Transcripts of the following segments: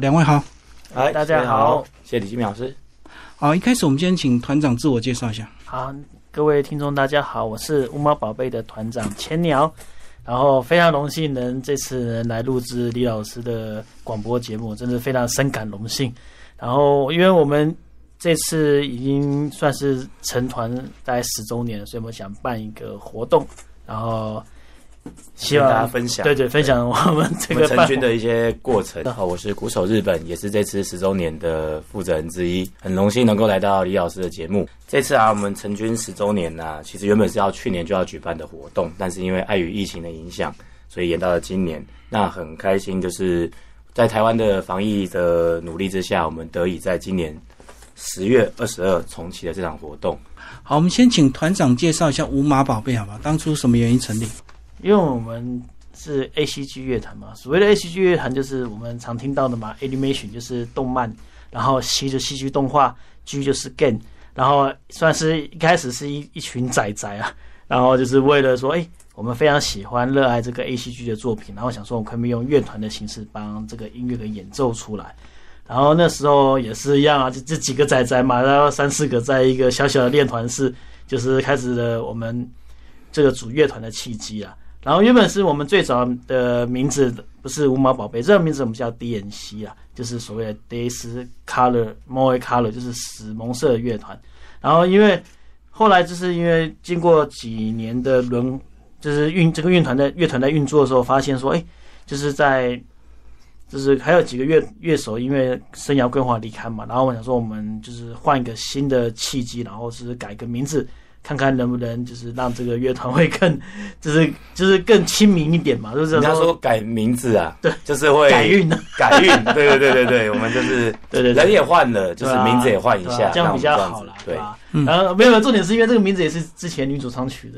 两位好，嗨，大家好，谢谢李金明老师。好，一开始我们先请团长自我介绍一下。好，各位听众大家好，我是乌猫宝贝的团长千鸟，然后非常荣幸能这次能来录制李老师的广播节目，真的非常深感荣幸。然后因为我们这次已经算是成团大概十周年了，所以我们想办一个活动，然后希望大家分享对对，分享我们这个成军的一些过程。大家好，我是鼓手日本，也是这次十周年的负责人之一，很荣幸能够来到李老师的节目。这次啊，我们成军十周年呢、其实原本是要去年就要举办的活动，但是因为碍于疫情的影响，所以延到了今年。那很开心，就是在台湾的防疫的努力之下，我们得以在今年十月二十二重启了这场活动。好，我们先请团长介绍一下五马宝贝，好吧？当初什么原因成立？因为我们是 A C G 乐团嘛，所谓的 A C G 乐团就是我们常听到的嘛，animation 就是动漫，然后 C 就戏剧动画，G 就是 game，然后算是一开始是一一群仔仔啊，然后就是为了说，哎，我们非常喜欢热爱这个 A C G 的作品，然后想说我们可以用乐团的形式帮这个音乐给演奏出来。然后那时候也是一样啊，就这几个仔仔嘛，然后三四个在一个小小的练团室，就是开始了我们这个组乐团的契机啊。然后原本是我们最早的名字不是无毛宝贝，这个名字我们叫 DNC 啊，就是所谓的 Days Color Moe Color，就是死蒙色乐团。然后因为后来就是因为经过几年的轮，就是运这个乐团在乐团在运作的时候，发现说，哎，就是在就是还有几个乐乐手因为生涯规划离开嘛，然后我想说我们就是换一个新的契机，然后是改个名字。看看能不能就是让这个乐团会更，就是就是更亲民一点嘛，就是人家说改名字啊，对，就是会改运的，改运，对对对对对，我们就是对对对人也换了，就是名字也换一下，这样比较好啦，对吧？然后没有重点是因为这个名字也是之前女主唱取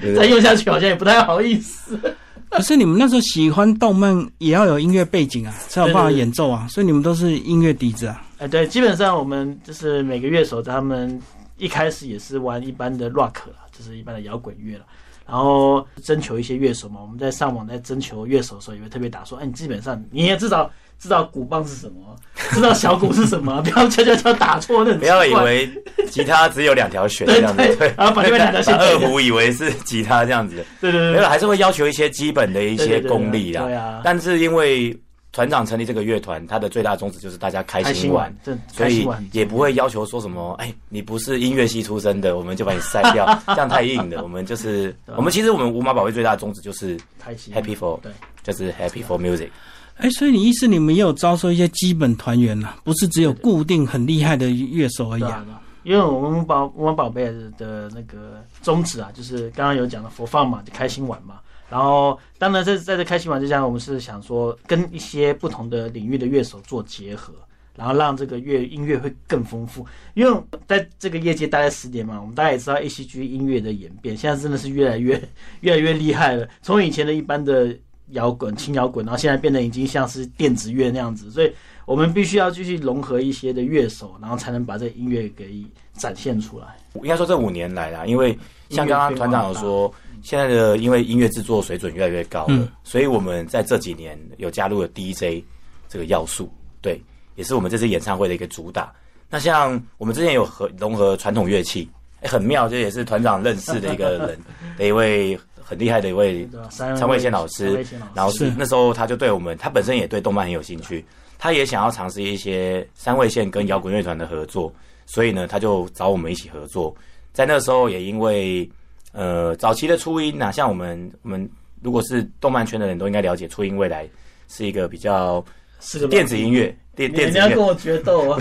的，再用下去好像也不太好意思。可是你们那时候喜欢动漫，也要有音乐背景啊，才有办法演奏啊，所以你们都是音乐底子啊。哎，对，基本上我们就是每个乐手他们。一开始也是玩一般的 rock 啦，就是一般的摇滚乐了。然后征求一些乐手嘛，我们在上网在征求乐手的时候，也会特别打说：哎，你基本上你也至少知道鼓棒是什么，知道小鼓是什么，不要悄悄悄打错那。不要以为吉他只有两条弦这样子，对，然后把另外两条弦 二胡以为是吉他这样子，对对对，没有，还是会要求一些基本的一些功力啦。对啊，但是因为。团长成立这个乐团，他的最大宗旨就是大家开心玩，所以也不会要求说什么，哎，你不是音乐系出身的，我们就把你筛掉，这样太硬了。我们就是，我们其实我们五马宝贝最大的宗旨就是开心，Happy for，对，就是 Happy for music。哎，所以你意思你们也有招收一些基本团员呐，不是只有固定很厉害的乐手而已啊？因为我们宝我们宝贝的那个宗旨啊，就是刚刚有讲的佛放嘛，就开心玩嘛。然后，当然在在这开心玩之下，我们是想说跟一些不同的领域的乐手做结合，然后让这个乐音乐会更丰富。因为在这个业界待了十年嘛，我们大家也知道 A C G 音乐的演变，现在真的是越来越越来越厉害了。从以前的一般的摇滚、轻摇滚，然后现在变得已经像是电子乐那样子，所以我们必须要继续融合一些的乐手，然后才能把这音乐给展现出来。应该说这五年来啦，因为像刚刚团长有说。现在的因为音乐制作水准越来越高了，所以我们在这几年有加入了 DJ 这个要素，对，也是我们这次演唱会的一个主打。那像我们之前有和融合传统乐器，哎，很妙，这也是团长认识的一个人 的一位很厉害的一位三位线老师。然后是那时候他就对我们，他本身也对动漫很有兴趣，他也想要尝试一些三位线跟摇滚乐团的合作，所以呢，他就找我们一起合作。在那时候也因为。呃，早期的初音呐，像我们我们如果是动漫圈的人都应该了解，初音未来是一个比较是电子音乐，电电子音乐。你要跟我决斗啊！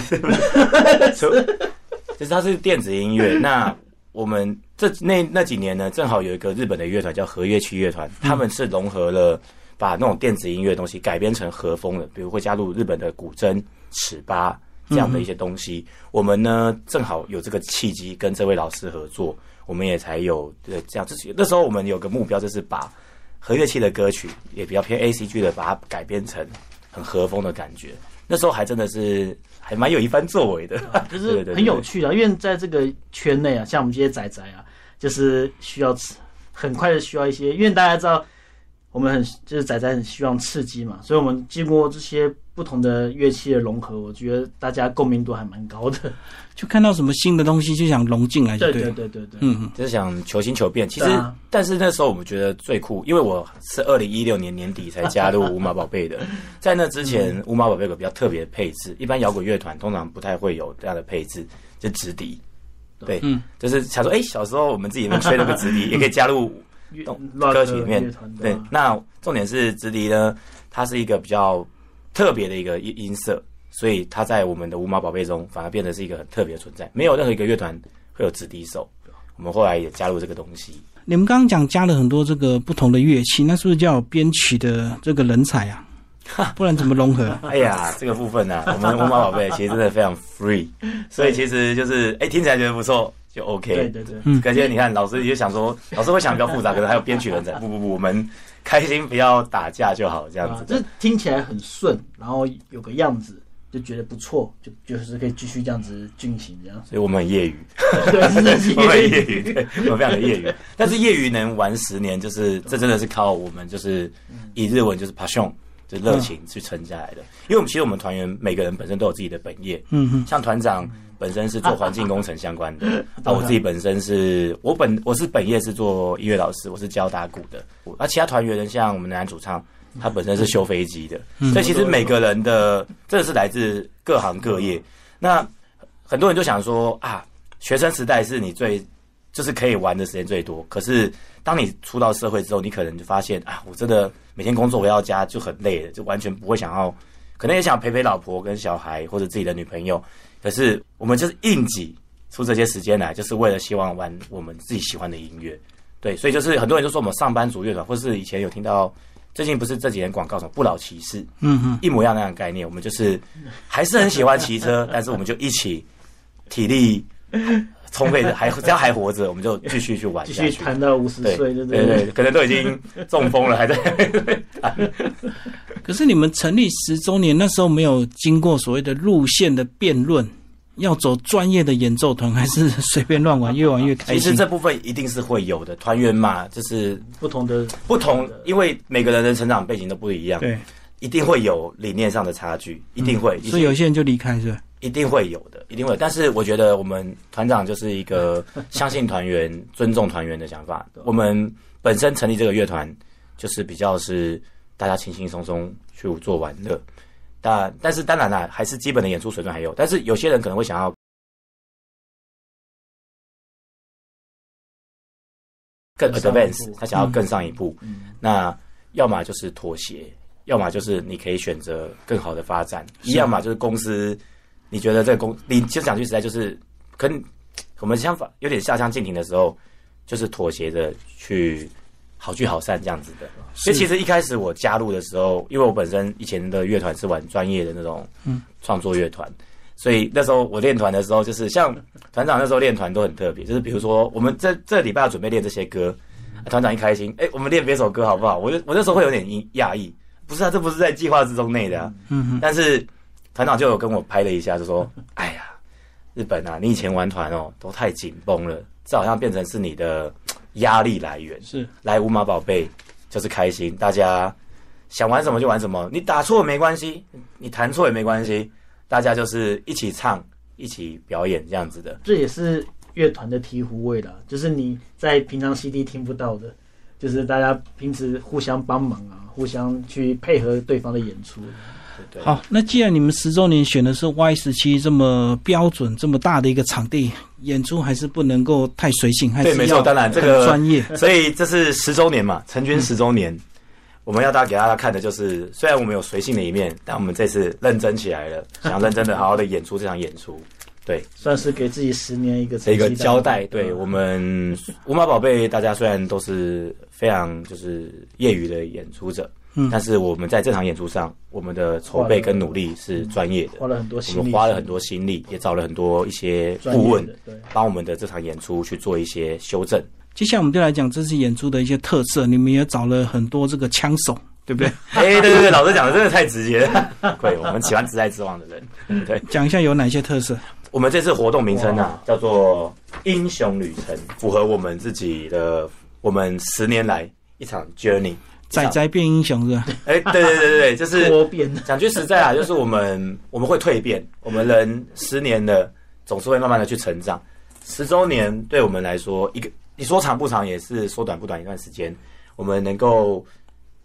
其实它是电子音乐。那我们这那那几年呢，正好有一个日本的乐团叫和乐器乐团，他们是融合了把那种电子音乐东西改编成和风的，比如会加入日本的古筝、尺八这样的一些东西。我们呢，正好有这个契机跟这位老师合作。我们也才有对这样，就是那时候我们有个目标，就是把和乐器的歌曲也比较偏 A C G 的，把它改编成很和风的感觉。那时候还真的是还蛮有一番作为的，就是很有趣的。因为在这个圈内啊，像我们这些仔仔啊，就是需要很快的需要一些，因为大家知道我们很就是仔仔很希望刺激嘛，所以我们经过这些不同的乐器的融合，我觉得大家共鸣度还蛮高的。就看到什么新的东西就想融进来，对对对对对对，嗯嗯，就是想求新求变。其实，啊但是那时候我们觉得最酷，因为我是二零一六年年底才加入 五马宝贝的，在那之前，五马宝贝有个比较特别的配置，一般摇滚乐团通常不太会有这样的配置，就直笛。对，嗯就是想说，哎、小时候我们自己能吹那个直笛，也可以加入歌曲里面对，那重点是直笛呢，它是一个比较特别的一个音音色，所以它在我们的五马宝贝中反而变得是一个很特别的存在。没有任何一个乐团会有直笛手，我们后来也加入这个东西。你们刚刚讲加了很多这个不同的乐器，那是不是叫有编曲的这个人才啊？不然怎么融合？哎呀，这个部分呢、我们五马宝贝其实真的非常 free，所以其实就是哎、听起来觉得不错就 OK。对对对，嗯可是你看，老师也想说，老师会想比较复杂，可能还有编曲人才。不不不，我们开心不要打架就好，这样子，啊这听起来很顺，然后有个样子，就觉得不错，就就是可以继续这样子进行这样。所以我们很业余。对，真 的是我们很业余，对，我们非常的业余。但是业余能玩十年，就是这真的是靠我们就是以日文就是 passion，就是热情去撑下来的。因为我们其实我们团员每个人本身都有自己的本业，嗯哼，像团长本身是做环境工程相关的，啊，我自己本身是我本我是本业是做音乐老师，我是教打鼓的。那其他团员像我们的男主唱，他本身是修飞机的，所以其实每个人的真的是来自各行各业。那很多人就想说啊，学生时代是你最就是可以玩的时间最多，可是当你出到社会之后，你可能就发现啊，我真的每天工作回到家就很累了，就完全不会想要，可能也想陪陪老婆跟小孩或者自己的女朋友，可是我们就是硬挤出这些时间来，就是为了希望玩我们自己喜欢的音乐。对，所以就是很多人就说我们上班族乐团，或是以前有听到最近不是这几年广告什么不老骑士，嗯哼，一模一样那样的概念。我们就是还是很喜欢骑车，但是我们就一起体力充沛的，还只要还活着，我们就继续去玩继。续谈到五十岁，对对对，可能都已经中风了，还在弹。可是你们成立十周年那时候没有经过所谓的路线的辩论，要走专业的演奏团，还是随便乱玩，越玩越开心？其实这部分一定是会有的，团员嘛，就是不同的不同，因为每个人的成长背景都不一样，对，一定会有理念上的差距，一定会，所以有些人就离开，是吧？一定会有的，一定会有。但是我觉得我们团长就是一个 相信团员、尊重团员的想法。我们本身成立这个乐团，就是比较是大家轻轻松松去做玩乐。但但是当然啦，还是基本的演出水准还有。但是有些人可能会想要更 advance，他想要更上一步。嗯那要么就是妥协，要么就是你可以选择更好的发展，是要么就是公司你觉得这个公，你就讲句实在，就是跟我们相反，有点下乡进庭的时候，就是妥协的去好聚好散这样子的。所以其实一开始我加入的时候，因为我本身以前的乐团是玩专业的那种嗯创作乐团，所以那时候我练团的时候，就是像团长那时候练团都很特别，就是比如说我们这这礼拜要准备练这些歌，团长一开心，哎、我们练别首歌好不好？我就我那时候会有点讶讶异，不是啊，这不是在计划之中内的啊。嗯哼，但是团长就有跟我拍了一下，就说：“哎呀，日本啊，你以前玩团哦都太紧绷了，这好像变成是你的压力来源。是来五马宝贝就是开心，大家想玩什么就玩什么，你打错也没关系，你弹错也没关系，大家就是一起唱、一起表演这样子的。这也是乐团的醍醐味啦，就是你在平常 CD 听不到的，就是大家平时互相帮忙啊，互相去配合对方的演出。好。那既然你们十周年选的是 Y 十七这么标准、这么大的一个场地，演出还是不能够太随性，还是对没错当然这个专业。所以这是十周年嘛，成军十周年，我们要大家给大家看的就是，虽然我们有随性的一面，但我们这次认真起来了，想认真的好好的演出这场演出。对，算是给自己十年一个一个交代，对我们五马宝贝，大家虽然都是非常就是业余的演出者，嗯但是我们在这场演出上，我们的筹备跟努力是专业的，花了很多我心力，们花了很多心力，也找了很多一些顾问，对。帮我们的这场演出去做一些修正。接下来我们就来讲这次演出的一些特色，你们也找了很多这个枪手，对不对？哎、对对对，老师讲的真的太直接了。对，我们喜欢直来直往的人。对，讲一下有哪些特色？我们这次活动名称啊，叫做“英雄旅程”，符合我们自己的我们十年来一场 journey。仔仔变英雄是吧？哎，对对对对对，就是多变，讲句实在啊，就是我们我们会蜕变，我们人十年的总是会慢慢的去成长。十周年对我们来说，一个你说长不长，也是说短不短一段时间，我们能够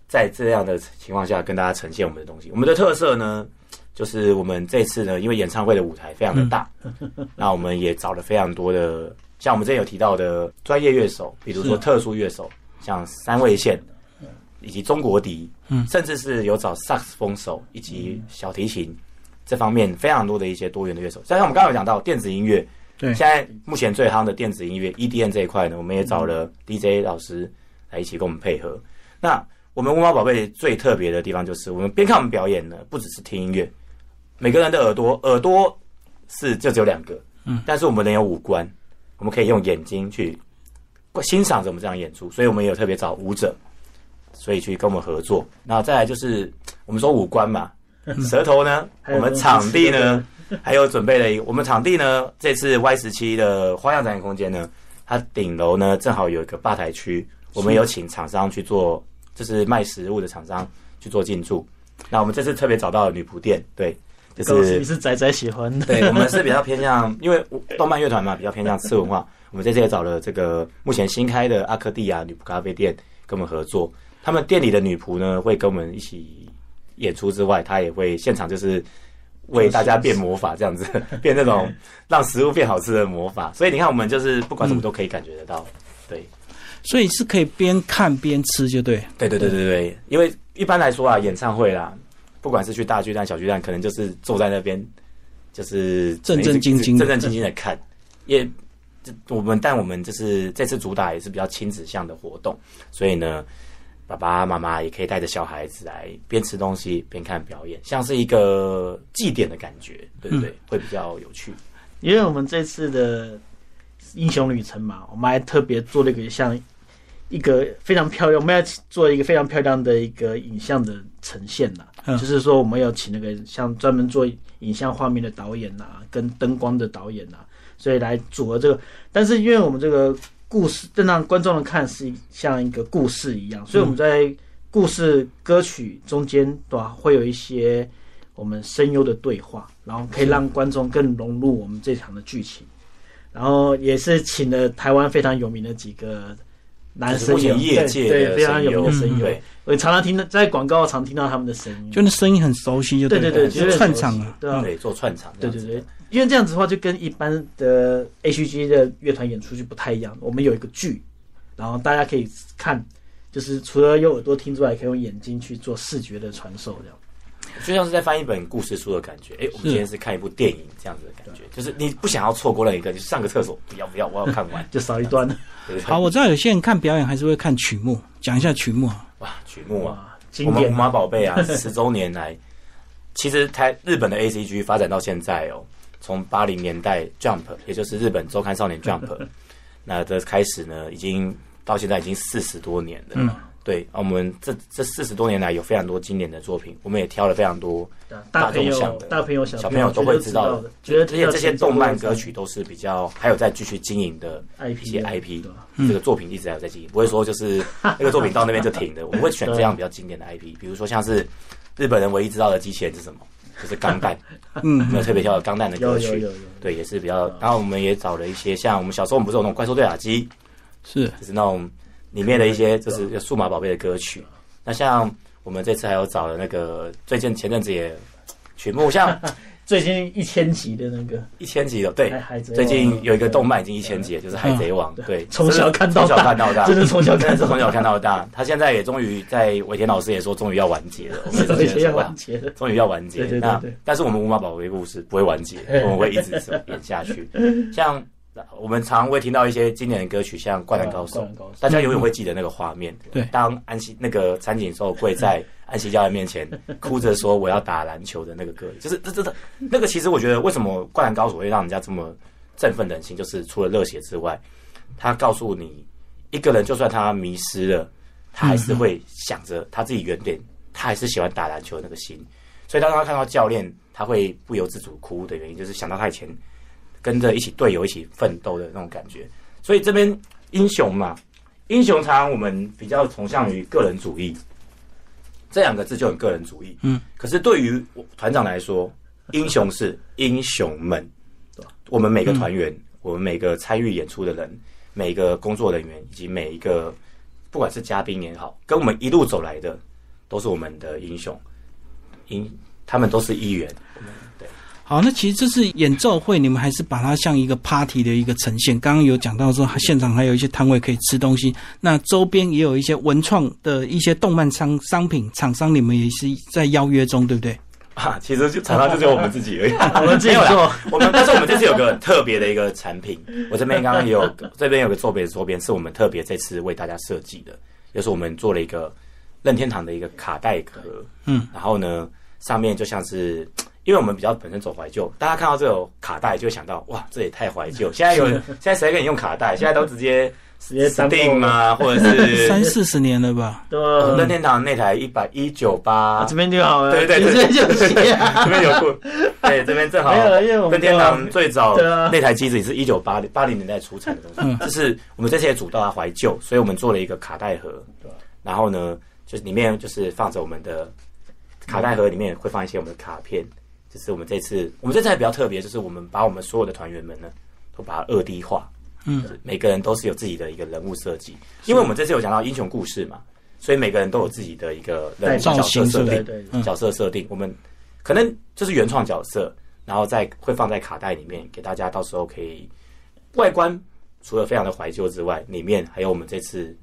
在这样的情况下跟大家呈现我们的东西。我们的特色呢，就是我们这次呢，因为演唱会的舞台非常的大，那我们也找了非常多的，像我们之前有提到的专业乐手，比如说特殊乐手，像三位线。以及中国笛，嗯甚至是有找萨克斯风手以及小提琴这方面非常多的一些多元的乐手。像我们刚刚有讲到电子音乐，对现在目前最夯的电子音乐 EDM 这一块呢，我们也找了 DJ 老师来一起跟我们配合。那我们乌猫宝贝最特别的地方就是，我们边看我们表演呢，不只是听音乐，每个人的耳朵耳朵是就只有两个，嗯，但是我们人有五官，我们可以用眼睛去欣赏着我们这样演出，所以我们也有特别找舞者，所以去跟我们合作。那再来就是我们说五官嘛，舌头呢，我们场地呢，还有准备了一个，我们场地呢，这次 Y 十七的花样展演空间呢，它顶楼呢正好有一个吧台区，我们有请厂商去做，就是卖食物的厂商去做进驻。那我们这次特别找到了女仆店，对，就是是仔仔喜欢的，对 我们是比较偏向，因为动漫乐团嘛，比较偏向次文化。我们这次也找了这个目前新开的阿克蒂亚女仆咖啡店跟我们合作，他们店里的女仆呢会跟我们一起演出之外，她也会现场就是为大家变魔法，这样子 变那种让食物变好吃的魔法。所以你看，我们就是不管什么都可以感觉得到。对，所以是可以边看边吃，就对。对对对对对，因为一般来说啊，演唱会啦，不管是去大巨蛋、小巨蛋，可能就是坐在那边，就是正正经经的正正经经的看。也，这我们但我们就是这次主打也是比较亲子向的活动，所以呢，爸爸妈妈也可以带着小孩子来边吃东西边看表演，像是一个祭典的感觉，对不对？会比较有趣。因为我们这次的英雄旅程嘛，我们还特别做了一个像一个非常漂亮，我们要做一个非常漂亮的一个影像的呈现呐、嗯就是说我们要请那个像专门做影像画面的导演呐、跟灯光的导演呐、所以来组合这个。但是因为我们这个故事，正让观众们看是像一个故事一样，所以我们在故事歌曲中间对吧，会有一些我们声优的对话，然后可以让观众更融入我们这场的剧情。然后也是请了台湾非常有名的几个男就是目声优，业界对对非常的声优有名的声优，对，我常常听到在广告常听到他们的声音，就那声音很熟悉，就对对对对，就就是是串场啊。对啊，对，做串场对对对，因为这样子的话，就跟一般的 H G 的乐团演出就不太一样。我们有一个剧，然后大家可以看，就是除了用耳朵听之外，可以用眼睛去做视觉的传授，这样。就像是在翻一本故事书的感觉。哎、我们今天是看一部电影这样子的感觉，就是你不想要错过那一个，就上个厕所，不要不要，我要看完。就少一段好，我知道有些人看表演还是会看曲目，讲一下曲目啊。哇，曲目啊，哇，经典我们五马宝贝啊，十周年来，其实台日本的 A C G 发展到现在哦，从八零年代 Jump，也就是日本周刊少年 Jump，那的开始呢，已经到现在已经四十多年了。嗯对，啊我们这这四十多年来有非常多经典的作品，我们也挑了非常多大众向的、大朋友、小小朋友都会知道的，觉得而且这些动漫歌曲都是比较还有在继续经营的 IP 一些 IP，这个作品一直还有在经营，不会说就是那个作品到那边就停的。我们会选这样比较经典的 IP，比如说像是日本人唯一知道的机器人是什么，就是钢弹，嗯没有特别挑的钢弹的歌曲，对，也是比较。然后我们也找了一些像我们小时候我们不是有那种怪兽对打机，是就是那种里面的一些就是有数码宝贝的歌曲。那像我们这次还有找了那个最近前阵子也曲目，像 最近一千集的那个一千集的，对最近有一个动漫已经一千集了，就是《海贼王》。对，从小看到从小大，看到大，真的从小看到真的是从小看到大。他现在也终于在尾田老师也说，终于要完结了。我们大，也而且要完结了。终于要完结。那但是我们五马宝贝故事不会完结，我们会一直演下去。像我们常会听到一些经典的歌曲，像《灌篮高手大家永远会记得那个画面。对当安西那个苍井寿跪在安西教练面前，哭着说我要打篮球的那个歌，就是这这、这那个。其实我觉得，为什么《灌篮高手》会让人家这么振奋人心，就是除了热血之外，他告诉你，一个人就算他迷失了，他还是会想着他自己原点，他还是喜欢打篮球的那个心。所以当他看到教练，他会不由自主哭的原因，就是想到他以前跟着一起队友一起奋斗的那种感觉。所以这边英雄嘛，英雄常常我们比较崇尚于个人主义，这两个字就很个人主义。嗯，可是对于我团长来说，英雄是英雄们，我们每个团员，我们每个参与演出的人，每个工作人员，以及每一个不管是嘉宾也好，跟我们一路走来的，都是我们的英雄，英他们都是一员。对，好，那其实这次演奏会，你们还是把它像一个 party 的一个呈现。刚刚有讲到说，现场还有一些摊位可以吃东西，那周边也有一些文创的一些动漫商商品厂商，你们也是在邀约中，对不对？啊，其实就常常就只有我们自己而已，我们自己做。我们但是我们这次有个很特别的一个产品，我这边刚刚也有这边有个周边的周边，是我们特别这次为大家设计的，就是我们做了一个任天堂的一个卡带壳，嗯，然后呢上面就像是。因为我们比较本身走怀旧，大家看到这种卡带就会想到，哇，这也太怀旧。现在有人，现在谁给你用卡带？现在都直接 直接 Steam 啊，或者是 三四十年了吧？对哦任吧？天堂那台一百一九八啊，这边就好了，对对对这边就写啊。这边有过，对，这边正好没有因为我们任天堂最早那台机子也是一九八零八零年代出产的东西，就是我们这次也主到它怀旧，所以我们做了一个卡带盒，然后呢，就是里面就是放着我们的卡带盒，里面会放一些我们的卡片，这是我们这次我们这次还比较特别，就是我们把我们所有的团员们呢都把它二 D 化，嗯，每个人都是有自己的一个人物设计，因为我们这次有讲到英雄故事嘛，所以每个人都有自己的一个人物角色设定角色设定，我们可能就是原创角色，然后再会放在卡带里面，给大家到时候可以外观除了非常的怀旧之外，里面还有我们这次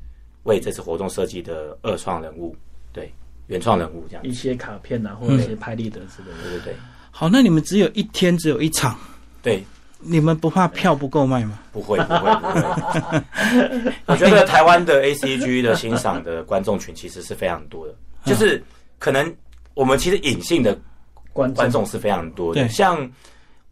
为这次活动设计的二创人物，对原创人物这样一，些卡片啊，或者一些拍立得之类的。对对对好，那你们只有一天，只有一场，对，你们不怕票不够卖吗？不会不会不会，我觉得台湾的 A C G 的欣赏的观众群其实是非常多的，就是可能我们其实隐性的观观众。是非常多的。对。像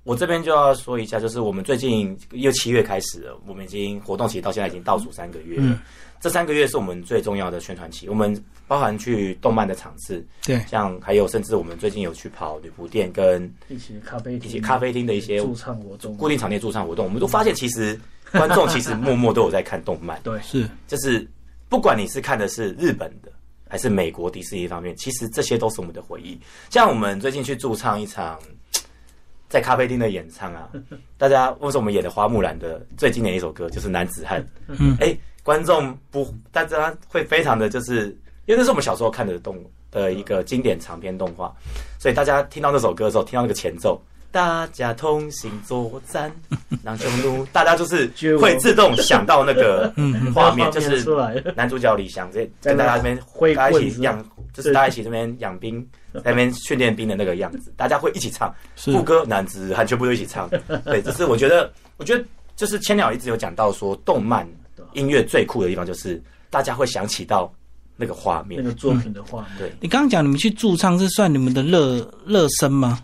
我这边就要说一下，就是我们最近因为七月开始了，我们已经活动期到现在已经倒数三个月了。嗯这三个月是我们最重要的宣传期，我们包含去动漫的场次，对，像还有甚至我们最近有去跑旅服店跟一起咖啡一厅、些咖啡厅的一些驻唱活动，固定场内驻唱活动，我们都发现其实观众其实默默都有在看动漫。对是就是不管你是看的是日本的还是美国迪士尼方面，其实这些都是我们的回忆。像我们最近去驻唱一场在咖啡厅的演唱啊，大家为什么我们演的花木兰的最经典的一首歌就是男子汉？嗯哎、观众不，大家会非常的就是，因为那是我们小时候看的动的一个经典长篇动画，所以大家听到那首歌的时候，听到那个前奏。大家同行作战，狼匈奴，大家就是 会自动想到那个画面，就是男主角李翔在跟大家这边挥大家棍一起养，就是大家一起这边养兵，在那边训练兵的那个样子，大家会一起唱是副歌，男子汉全部都一起唱。对，这是我觉得，我觉得就是千鸟一直有讲到说，动漫音乐最酷的地方就是大家会想起到那个画面。那个作品的画面。对，你刚刚讲你们去驻唱，是算你们的热热身吗？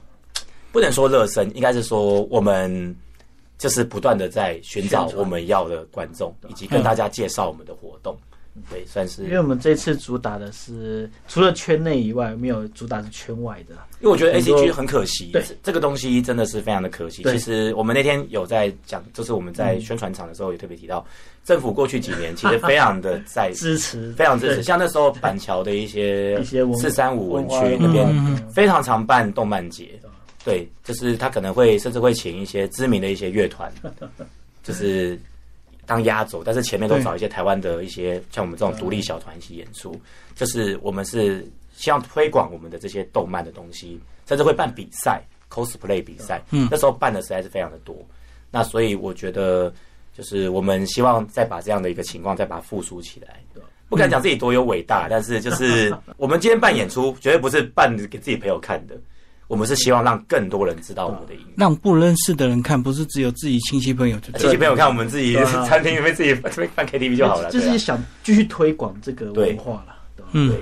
不能说热身，应该是说我们就是不断的在寻找我们要的观众，以及跟大家介绍我们的活动。对，算是因为我们这次主打的是除了圈内以外，没有主打是圈外的。因为我觉得 A C G 很可惜，对这个东西真的是非常的可惜。其实我们那天有在讲，就是我们在宣传场的时候也特别提到，政府过去几年其实非常的在 支持，非常支持，像那时候板桥的一些一些四三五文区那边非常常办动漫节，对，就是他可能会甚至会请一些知名的一些乐团，就是当压轴，但是前面都找一些台湾的一些像我们这种独立小团一起演出，就是我们是希望推广我们的这些动漫的东西，甚至会办比赛 cosplay 比赛，嗯。那时候办的实在是非常的多，那所以我觉得就是我们希望再把这样的一个情况再把它复苏起来。不敢讲自己多有伟大，但是就是我们今天办演出，绝对不是办给自己朋友看的，我们是希望让更多人知道我们的音乐。让不认识的人看，不是只有自己亲戚朋友。亲戚朋友看我们自己餐厅里面自己这边办 KTV 就好了，就是想继续推广这个文化了。对。吧嗯，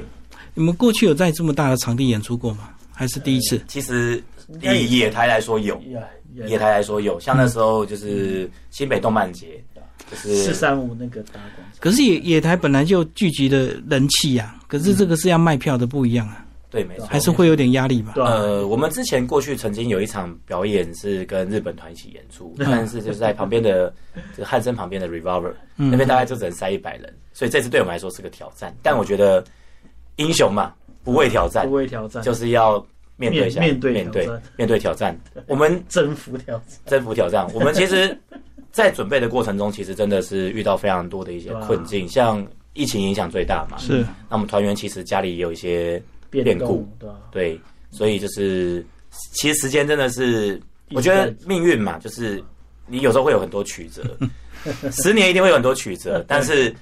你们过去有在这么大的场地演出过吗？还是第一次？其实以野台来说有，野台来说有，像那时候就是新北动漫节，就是四三五那个大广场，可是野野台本来就聚集的人气呀、可是这个是要卖票的，不一样啊，对，没错，还是会有点压力吧？呃，我们之前过去曾经有一场表演是跟日本团一起演出，但是就是在旁边的，这个汉森旁边的 Revolver 那边大概就只能塞一百人，所以这次对我们来说是个挑战。但我觉得英雄嘛，不畏挑战不，畏挑战，就是要面对一下，面面对面对面对挑战。我们 征服挑战。征服挑战，我们其实，在准备的过程中，其实真的是遇到非常多的一些困境，像疫情影响最大嘛。是那我们团员其实家里也有一些变变故，对吧？对，所以就是其实时间真的是，我觉得命运嘛，就是你有时候会有很多曲折，十年一定会有很多曲折，但是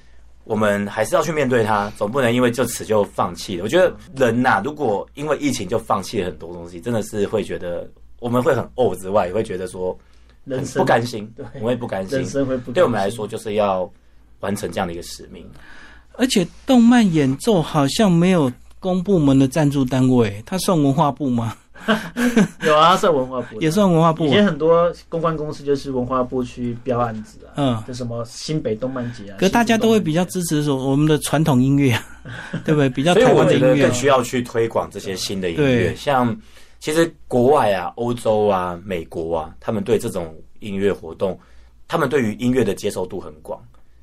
我们还是要去面对它，总不能因为就此就放弃了。我觉得人呐、如果因为疫情就放弃了很多东西，真的是会觉得我们会很怄之外，也会觉得说很人生不甘心对，我们会不甘心人。生会不对我们来说，就是要完成这样的一个使命。而且动漫演奏好像没有公部门的赞助单位，它算文化部吗？有啊，算文化部也算文化部以。前很多公关公司就是文化部去标案子啊，嗯就什么新北动漫节啊，可是大家都会比较支持说我们的传统音乐，啊 对不对？比较台所以我湾的音乐更，需要去推广这些新的音乐，像其实国外啊、欧洲啊、美国啊，他们对这种音乐活动，他们对于音乐的接受度很广。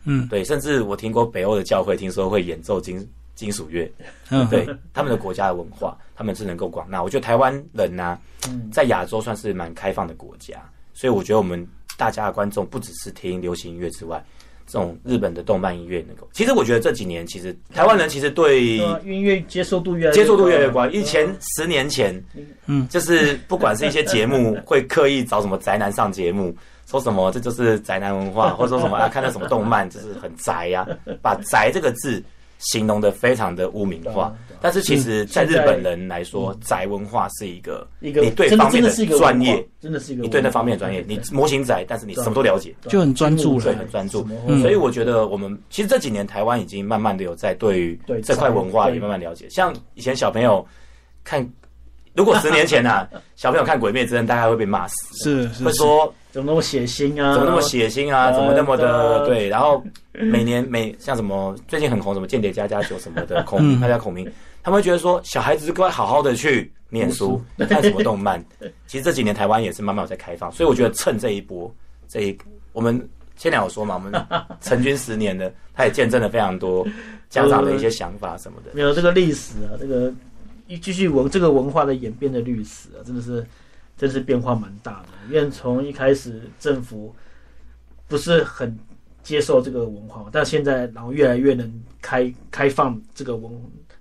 嗯对，甚至我听过北欧的教会，听说会演奏金金属乐，嗯，对他们的国家的文化，他们是能够广纳。我觉得台湾人呐、嗯。在亚洲算是蛮开放的国家，所以我觉得我们大家的观众不只是听流行音乐之外，这种日本的动漫音乐能够。其实我觉得这几年，其实台湾人其实对音乐接受度越来接受度越来越高。高。以前十年前，嗯。就是不管是一些节目 会刻意找什么宅男上节目，说什么这就是宅男文化，或者说什么啊看到什么动漫就是很宅呀、把宅这个字形容的非常的污名化。但是其实，在日本人来说，宅文化是一个一个你对真的方面的真的是一个专业，，真的是一个你对那方面的专业，你模型宅，但是你什么都了解。就很专注了。对，很专注。所以我觉得我们其实这几年台湾已经慢慢的有在对于这块文化也慢慢了解。像以前小朋友看，如果十年前啊，小朋友看《鬼灭之刃》，大概会被骂死，是是是，会说怎么那么血腥啊？怎么那么血腥啊，呃怎么那么的对对。然后每年每像什么最近很红什么《间谍加加酒》什么的 孔大家孔明，他们会觉得说小孩子就该好好的去念书，看什么动漫。其实这几年台湾也是慢慢有在开放，所以我觉得趁这一波，这一我们先两有说嘛，我们 成军十年的，他也见证了非常多家长的一些想法什么的。没有这个历史啊，这个一继续文这个文化的演变的历史啊，真的是真是变化蛮大的。因为从一开始政府不是很接受这个文化，但现在然后越来越能开开放这个文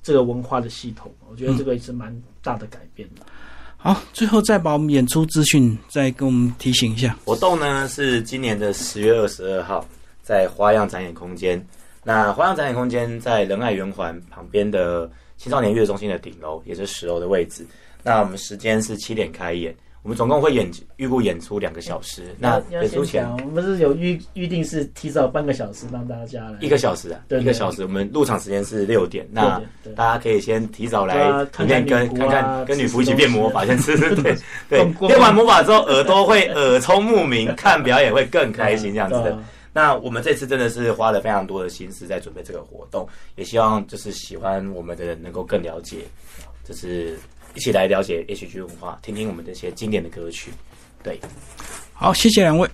这个文化的系统，我觉得这个也是蛮大的改变的。好，最后再把我们演出资讯再跟我们提醒一下。活动呢是今年的十月二十二号，在花样展演空间。那花样展演空间在仁爱圆环旁边的青少年乐中心的顶楼，也是十楼的位置。那我们时间是七点开演，我们总共会演预估演出两个小时。那演出前，我们是有预预定是提早半个小时让大家来一个小时啊，对对一个小时。我们入场时间是六点，那大家可以先提早来里面跟看看女仆啊看看跟女仆一起变魔法，先吃吃对 对变完魔法之后，耳朵会耳聪目明，看表演会更开心，这样子的。那我们这次真的是花了非常多的心思在准备这个活动，也希望就是喜欢我们的人能够更了解，就是一起来了解 H G 文化，听听我们这些经典的歌曲。对，好，谢谢两位。